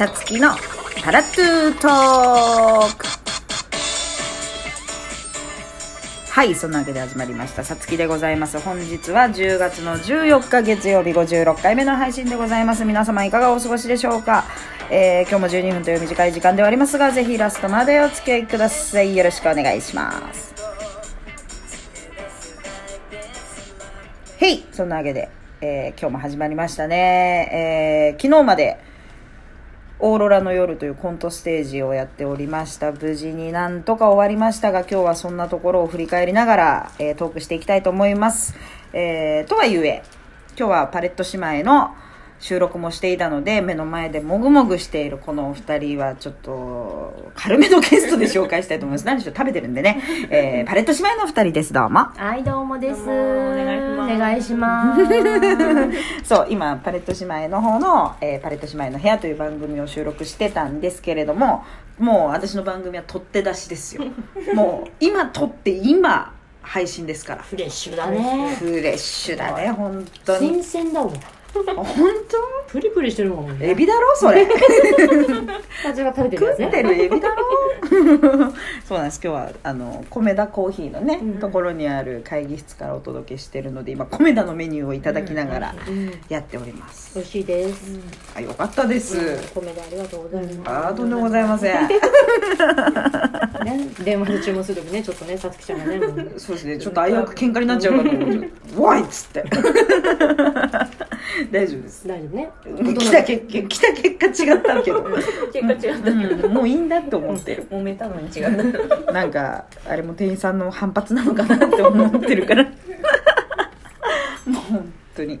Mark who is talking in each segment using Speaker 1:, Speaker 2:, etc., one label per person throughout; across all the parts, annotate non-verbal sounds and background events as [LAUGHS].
Speaker 1: さつきのパラトゥートーク。はいそんなわけで始まりました。さつきでございます。本日は10月の14日月曜日56回目の配信でございます。皆様いかがお過ごしでしょうか、えー、今日も12分という短い時間ではありますがぜひラストまでお付き合いください。よろしくお願いします。へいそんなわけで、えー、今日も始まりましたね、えー、昨日までオーロラの夜というコントステージをやっておりました。無事になんとか終わりましたが今日はそんなところを振り返りながら、えー、トークしていきたいと思います、えー、とはいえ今日はパレット姉妹の収録もしていたので目の前でもぐもぐしているこのお二人はちょっと軽めのゲストで紹介したいと思います。[LAUGHS] 何でしょう？食べてるんでね、えー、パレット姉妹の二人です。どうも。
Speaker 2: はいどうもです。お願いします。[LAUGHS]
Speaker 1: そう今パレット姉妹の方の、えー、パレット姉妹の部屋という番組を収録してたんですけれどももう私の番組は取って出しですよ。[LAUGHS] もう今撮って今配信ですから。
Speaker 2: フレッシュだね。
Speaker 1: フレッシュだね本当に。
Speaker 2: 新鮮だもん
Speaker 1: 本当？
Speaker 2: プリプリしてるもん
Speaker 1: エビだろそれ。[LAUGHS]
Speaker 2: 私が食べてるやつ、
Speaker 1: 食ってるエビだろ。そうなんです。今日はあの米田コーヒーのね、うん、ところにある会議室からお届けしてるので今米田のメニューをいただきながらやっております、
Speaker 2: 美味しいです、
Speaker 1: あよかったです、
Speaker 2: 米田ありがとうございます。
Speaker 1: あとんでもございません。[LAUGHS]
Speaker 2: ね、電話で注文する時ねちょっとねさつきちゃんがね
Speaker 1: そうですね。ちょっと危うく喧嘩になっちゃうかと思う [LAUGHS] わい！っつって [LAUGHS] 大丈夫です。
Speaker 2: 大丈夫ね。
Speaker 1: 来た結来た結果違ったけど。[LAUGHS]
Speaker 2: 結果違ったけど、
Speaker 1: もういいんだって思ってる。
Speaker 2: 揉めたのに違った [LAUGHS]
Speaker 1: なんかあれも店員さんの反発なのかなって思ってるから。もう本当に。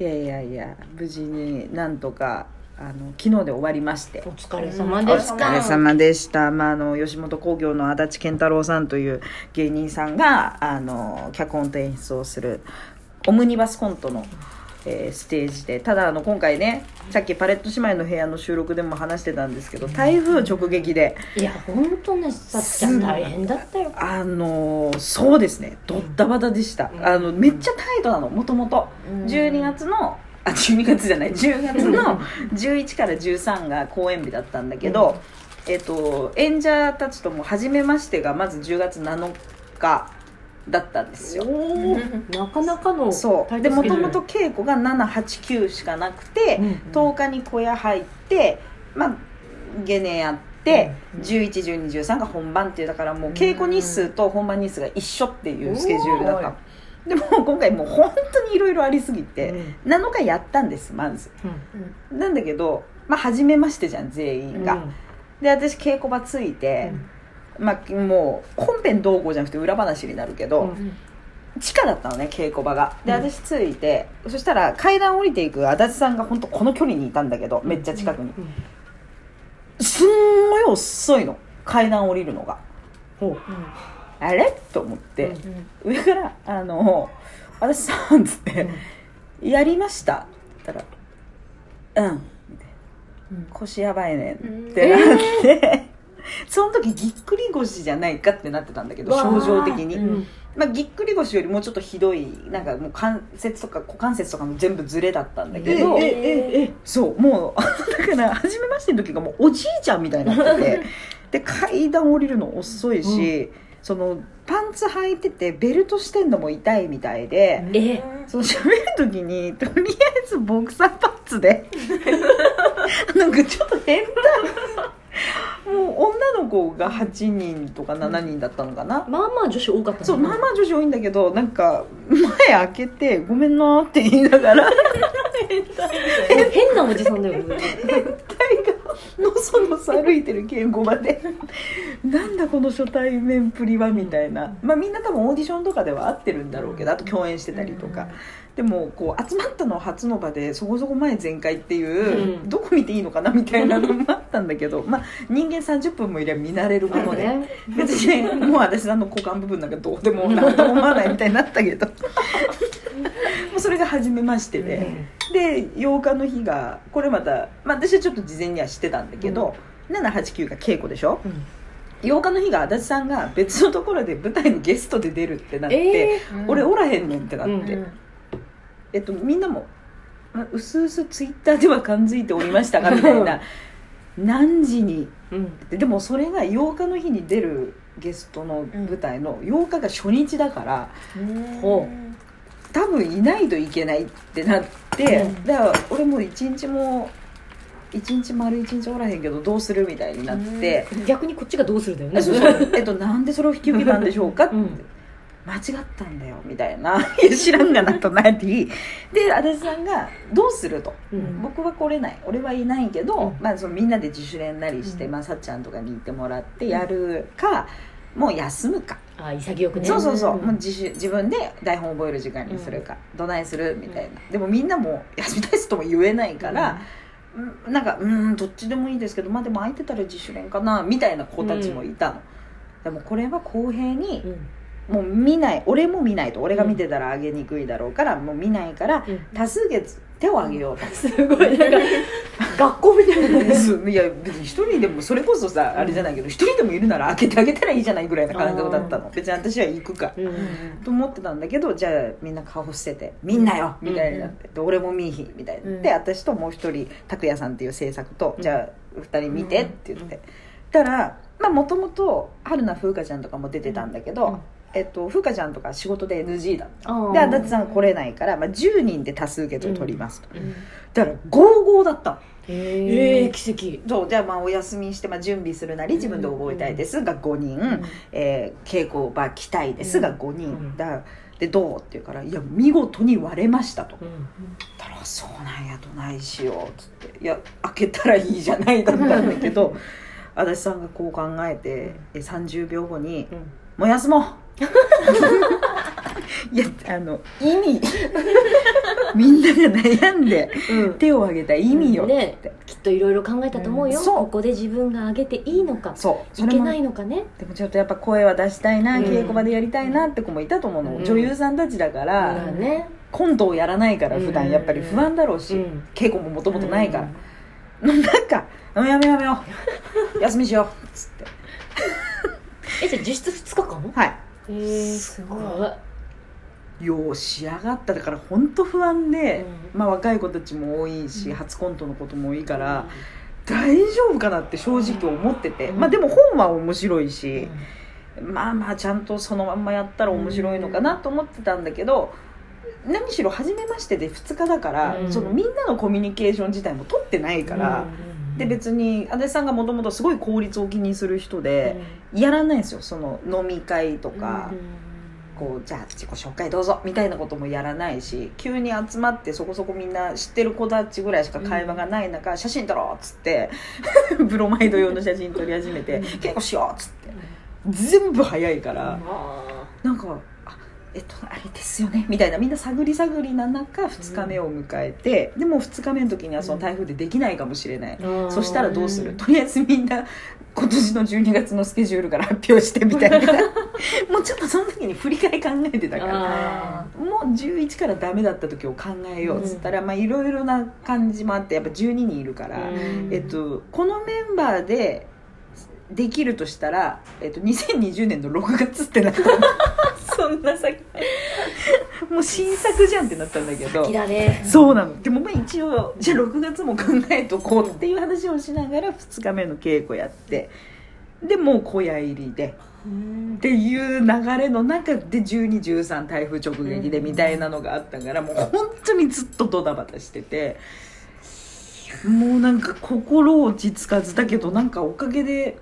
Speaker 1: いやいやいや無事になんとかあの昨日で終わりまして。
Speaker 2: お疲れ様でした、
Speaker 1: お疲れ様でした、まあ、あの吉本興業の足立健太郎さんという芸人さんがあの脚本と演出をするオムニバスコントの、えー、ステージで。ただあの今回ねさっきパレット姉妹の部屋の収録でも話してたんですけど台風直撃で。
Speaker 2: いや本当ねさっちゃん大変だったよ。
Speaker 1: あのそうですね。ドッタバタでした、うん、あのめっちゃタイトなのもともと12月のあ12月じゃない。10月の [LAUGHS] 11から13が公演日だったんだけど、えっと、演者たちとも初めましてがまず10月7日だったんですよ。
Speaker 2: なかなかの
Speaker 1: そう。でもともと稽古が789しかなくて、うんうん、10日に小屋入ってまあゲネやって、うんうん、111213が本番っていうだからもう稽古日数と本番日数が一緒っていうスケジュールだった。でも今回もう本当にいろいろありすぎて、うん、7日やったんですまず、うん、なんだけどまあ初めましてじゃん全員が、うん、で私稽古場ついて、まあもう本編どうこうじゃなくて裏話になるけど、地下だったのね稽古場が。で私ついて、そしたら階段降りていく足立さんが本当この距離にいたんだけどめっちゃ近くに、すんごい遅いの階段降りるのが、う。ん、あれ？と思って、うん、上から「あの私さん」っつって「やりました」って言ったら「うん」腰やばいねん」ってなって、えー、その時ぎっくり腰じゃないかってなってたんだけど症状的に、うん、まあ、ぎっくり腰よりもうちょっとひどいなんかもう関節とか股関節とかも全部ずれだったんだけど、えー、そうもう [LAUGHS] だから初めましての時がもうおじいちゃんみたいになっててで階段降りるの遅いし、うん。そのパンツ履いててベルトしてんのも痛いみたいで
Speaker 2: え。
Speaker 1: そう喋る時にとりあえずボクサーパンツで [LAUGHS] なんかちょっと変だもう子が8人とか7人だったのかな、
Speaker 2: まあまあ女子多かった、
Speaker 1: そうまあまあ女子多いんだけどなんか前開けて「ごめんな」って言いながら。[LAUGHS]
Speaker 2: 変なおじさんだよ
Speaker 1: ね。変態がのそのそ歩いてる稽古場で。なんだこの初対面プリはみたいな。まあみんな多分オーディションとかでは合ってるんだろうけどあと共演してたりとか、でもこう集まったの初の場でそこそこ前全開っていう、うん、どこ見ていいのかなみたいなのもあったんだけど、[LAUGHS] まあ、人間30分もいれば見慣れるもので、ね、別にもう私の股間部分なんかどうでも何とも思わないみたいになったけどもうそれが初めましてで、うん、で8日の日がこれまた、まあ、私はちょっと事前には知ってたんだけど、うん、789が稽古でしょ、うん。8日の日が足立さんが別のところで舞台のゲストで出るってなって、えー、俺おらへんねんってなって、うんうん、えっと、みんなもうすうすツイッターでは感づいておりましたが [LAUGHS] みたいな。何時に？
Speaker 2: うん。
Speaker 1: ででもそれが8日の日に出るゲストの舞台の8日が初日だからほ多分いないといけないってなって、
Speaker 2: うん。
Speaker 1: だから俺もう一日も一日丸一日おらへんけどどうするみたいになって、
Speaker 2: 逆にこっちがどうするだよね。
Speaker 1: えっと、なんでそれを引き受けたんでしょうか？って、
Speaker 2: うん
Speaker 1: 間違ったんだよみたいな。[LAUGHS] 知らんがなとなりで足立さんが「どうする?」と。
Speaker 2: うん。
Speaker 1: 僕は来れない。俺はいないけど、
Speaker 2: うん。
Speaker 1: まあ、そのみんなで自主練なりして、
Speaker 2: うん。
Speaker 1: まあ、さっちゃんとかに行ってもらってやるか、もう休むか、
Speaker 2: あ潔くね。
Speaker 1: そうそうそう、
Speaker 2: ん。
Speaker 1: もう自主自分で台本覚える時間にするか、どないするみたいな、でもみんなも休みたいですとも言えないから、うん。なんかうんどっちでもいいですけどまあでも空いてたら自主練かなみたいな子たちもいたの、でもこれは公平に
Speaker 2: うん
Speaker 1: もう見ない。俺も見ないと。俺が見てたらあげにくいだろうから、もう見ないから
Speaker 2: うん。
Speaker 1: 多数決手を挙げようと。
Speaker 2: すごい。なんか学校みたいな。ね
Speaker 1: そういや別に一人でもそれこそさあれじゃないけど一人でもいるなら開けてあげたらいいじゃないぐらいな感覚だったの。別に私は行くか。
Speaker 2: うん。
Speaker 1: と思ってたんだけどじゃあみんな顔捨てて「みんなよ!」みたいになって。で俺も見いひんみたいになって。
Speaker 2: うん。
Speaker 1: 私ともう一人拓也さんっていう制作と「
Speaker 2: うん
Speaker 1: じゃあ二人見て」って言って。たらまあもともと春菜風花ちゃんとかも出てたんだけ
Speaker 2: うん。
Speaker 1: どえっと風花ちゃんとか仕事で NG だった。で足立さん来れないから、まあ、10人で多数決を取りますと、
Speaker 2: うん。
Speaker 1: だから55だったの。
Speaker 2: へえ奇跡。
Speaker 1: そう。じゃあまあお休みして、まあ、準備するなり自分で覚えたいです。が5人、
Speaker 2: ん。
Speaker 1: えー稽古場来たいです。が5人、
Speaker 2: うん。
Speaker 1: だでどうって言うから「いや見事に割れました」と。
Speaker 2: うん「
Speaker 1: たらそうなんやどないしよう」っつって「いや開けたらいいじゃない」だったんだけど [LAUGHS] 足立さんがこう考えてえ30秒後に
Speaker 2: うん「
Speaker 1: もう休もう!」[LAUGHS] いやあの意味。[LAUGHS] みんなが悩んで
Speaker 2: うん。
Speaker 1: 手を挙げた意味よって、
Speaker 2: ね。きっといろいろ考えたと思うよ。
Speaker 1: うんそう。
Speaker 2: ここで自分が上げていいのか。
Speaker 1: そう。そ
Speaker 2: いけないのかね。
Speaker 1: でもちょっとやっぱ声は出したいな、
Speaker 2: うん
Speaker 1: 稽古場でやりたいなって子もいたと思うの、
Speaker 2: うん。
Speaker 1: 女優さんたちだから、
Speaker 2: まあね。
Speaker 1: コントをやらないから普段やっぱり不安だろうし、
Speaker 2: うん。
Speaker 1: 稽古ももともとないから、なんか「うんやめようやめよう。休みしよう」っつって。
Speaker 2: えじゃあ実質2日間？
Speaker 1: はい
Speaker 2: へえすごい。
Speaker 1: よう仕上がった。だから本当不安で、
Speaker 2: うん。
Speaker 1: まあ、若い子たちも多いし、
Speaker 2: うん。
Speaker 1: 初コントのことも多いから、大丈夫かなって正直思ってて、
Speaker 2: うん。
Speaker 1: まあでも本は面白いし、まあまあちゃんとそのまんまやったら面白いのかなと思ってたんだけど、何しろ初めましてで2日だから、
Speaker 2: うん。
Speaker 1: そのみんなのコミュニケーション自体も取ってないから、で別に足立さんがもともとすごい効率を気にする人で、やらないんですよその飲み会とか、こうじゃあ自己紹介どうぞみたいなこともやらないし急に集まってそこそこみんな知ってる子たちぐらいしか会話がない中、写真撮ろうっつって [LAUGHS] ブロマイド用の写真撮り始めて
Speaker 2: うん。
Speaker 1: 稽古しようっつって。全部早いから、なんかあえっとあれですよね。みたいな。みんな探り探りな中2日目を迎えて、でも2日目の時にはその台風でできないかもしれない、そしたらどうする？とりあえずみんな今年の12月のスケジュールから発表してみたいな。[LAUGHS] もうちょっとその時に振り返り考えてたから。
Speaker 2: あ
Speaker 1: もう11からダメだった時を考えようっつったら、まあいろいろな感じもあってやっぱ12人いるから、
Speaker 2: うん。
Speaker 1: えっと、このメンバーでできるとしたら、えっと、2020年の6月ってなったの [LAUGHS] そんな先もう新作じゃんってなったんだけど。
Speaker 2: ーだね。
Speaker 1: そうなの。でもまあ一応じゃあ6月も考えとこうっていう話をしながら2日目の稽古やって。でもう小屋入りで。っていう流れの中で1213台風直撃でみたいなのがあったからもう本当にずっとドタバタしてて。もうなんか心落ち着かず。だけどなんかおかげで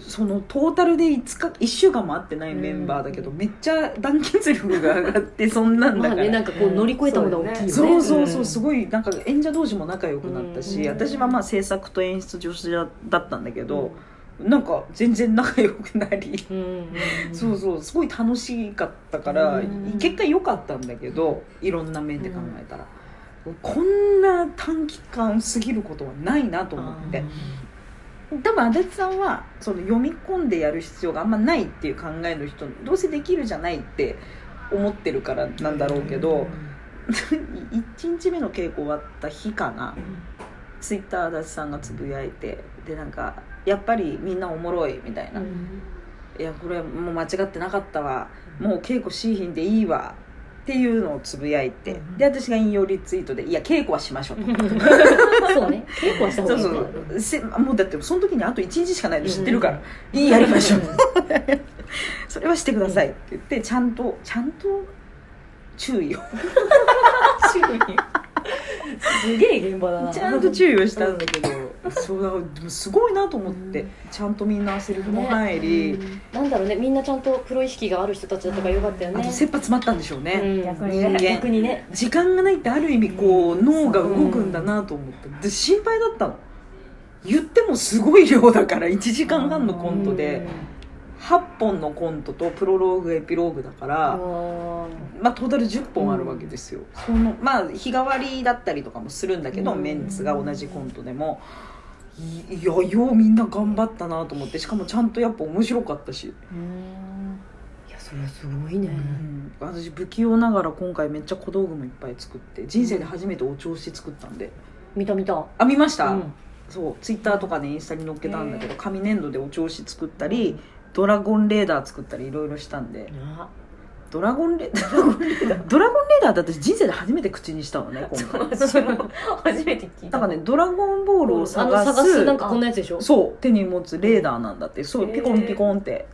Speaker 1: そのトータルで5日1週間も会ってないメンバーだけどめっちゃ団結力が上がって [LAUGHS] そんなんだから。
Speaker 2: まあねなんかこう乗り越えたものが大きいよね。
Speaker 1: そうそうそう、
Speaker 2: ん。
Speaker 1: すごいなんか演者同士も仲良くなったし、
Speaker 2: うん
Speaker 1: 私はまあ制作と演出女子だったんだけど、なんか全然仲良くなり、
Speaker 2: うん
Speaker 1: そうそう。すごい楽しかったから、
Speaker 2: うん
Speaker 1: 結果良かったんだけどいろんな面で考えたら、こんな短期間過ぎることはないなと思って。多分足立さんはその読み込んでやる必要があんまないっていう考えの人どうせできるじゃないって思ってるからなんだろうけど、1日目の稽古終わった日かな。ツイッター足立さんがつぶやいてでなんかやっぱりみんなおもろいみたいな、いやこれもう間違ってなかったわ。もう稽古しいひんでいいわっっていうのをつぶやいて、
Speaker 2: うん
Speaker 1: で私が引用リツイートで「いや稽古はしましょう」と。[LAUGHS]
Speaker 2: そうね。稽古はした方
Speaker 1: そ
Speaker 2: が
Speaker 1: う
Speaker 2: いい。
Speaker 1: そうせもうだってその時にあと1日しかないの知ってるから「いいやりましょう」[LAUGHS] それはしてくださいって言ってちゃんとちゃんと注意を。[LAUGHS]
Speaker 2: すげえ現場だな。
Speaker 1: ちゃんと注意をしたんだけどそうだすごいなと思って、
Speaker 2: うん。
Speaker 1: ちゃんとみんなセリフも入り、
Speaker 2: うん。なんだろうねみんなちゃんとプロ意識がある人たちだったからよかったよね。
Speaker 1: あと切羽詰まったんでしょうね、
Speaker 2: うん。
Speaker 3: 逆にね。
Speaker 2: 逆にね。
Speaker 1: 時間がないってある意味こう脳が動くんだなと思って。で心配だったの。言ってもすごい量だから1時間半のコントで8本のコントとプロローグエピローグだから、まあ、トータル10本あるわけですよ、そのまあ日替わりだったりとかもするんだけど、
Speaker 2: うん。
Speaker 1: メンツが同じコントでもいいやようみんな頑張ったなと思ってしかもちゃんとやっぱ面白かったし、
Speaker 2: うん。いやそれはすごいね。
Speaker 1: うん。私不器用ながら今回めっちゃ小道具もいっぱい作って人生で初めてお調子作ったんで。
Speaker 2: 見た見た。
Speaker 1: あ見ました、
Speaker 2: うん。
Speaker 1: そう。ツイッターとかでインスタに載っけたんだけど紙粘土でお調子作ったりドラゴンレーダー作ったりいろいろしたんで。
Speaker 2: あ
Speaker 1: ドラゴンレ [LAUGHS] ドラゴンレーダー？ドラゴンレーダーって私人生で初めて口にしたのね今回。
Speaker 2: 私も初めて聞いた。
Speaker 1: なんかねドラゴンボールを
Speaker 2: あ
Speaker 1: 探す
Speaker 2: の探すなんかこんなやつでしょ？
Speaker 1: そう手に持つレーダーなんだって。そうピコンピコンって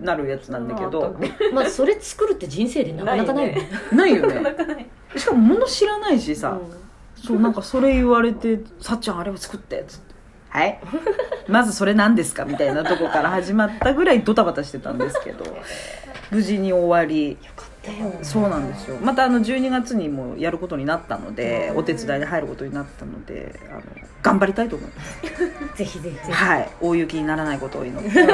Speaker 1: なるやつなんだけど。
Speaker 2: まあそれ作るって人生でなかなかないよね。
Speaker 1: ないよね。しかも物知らないしさ、そうなんかそれ言われて「さっちゃんあれを作って」っつって「はい。まずそれ何ですか?」みたいなとこから始まったぐらいドタバタしてたんですけど [LAUGHS] 無事に終わり。そうなんですよ。またあの12月にもやることになったのでお手伝いで入ることになったのであの頑張りたいと思います。[LAUGHS]
Speaker 2: ぜひぜひ。ぜひ
Speaker 1: はい。大雪にならないことを祈って。[LAUGHS]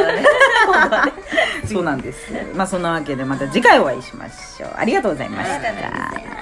Speaker 1: [LAUGHS] そうなんです。まあそんなわけでまた次回お会いしましょう。ありがとうございました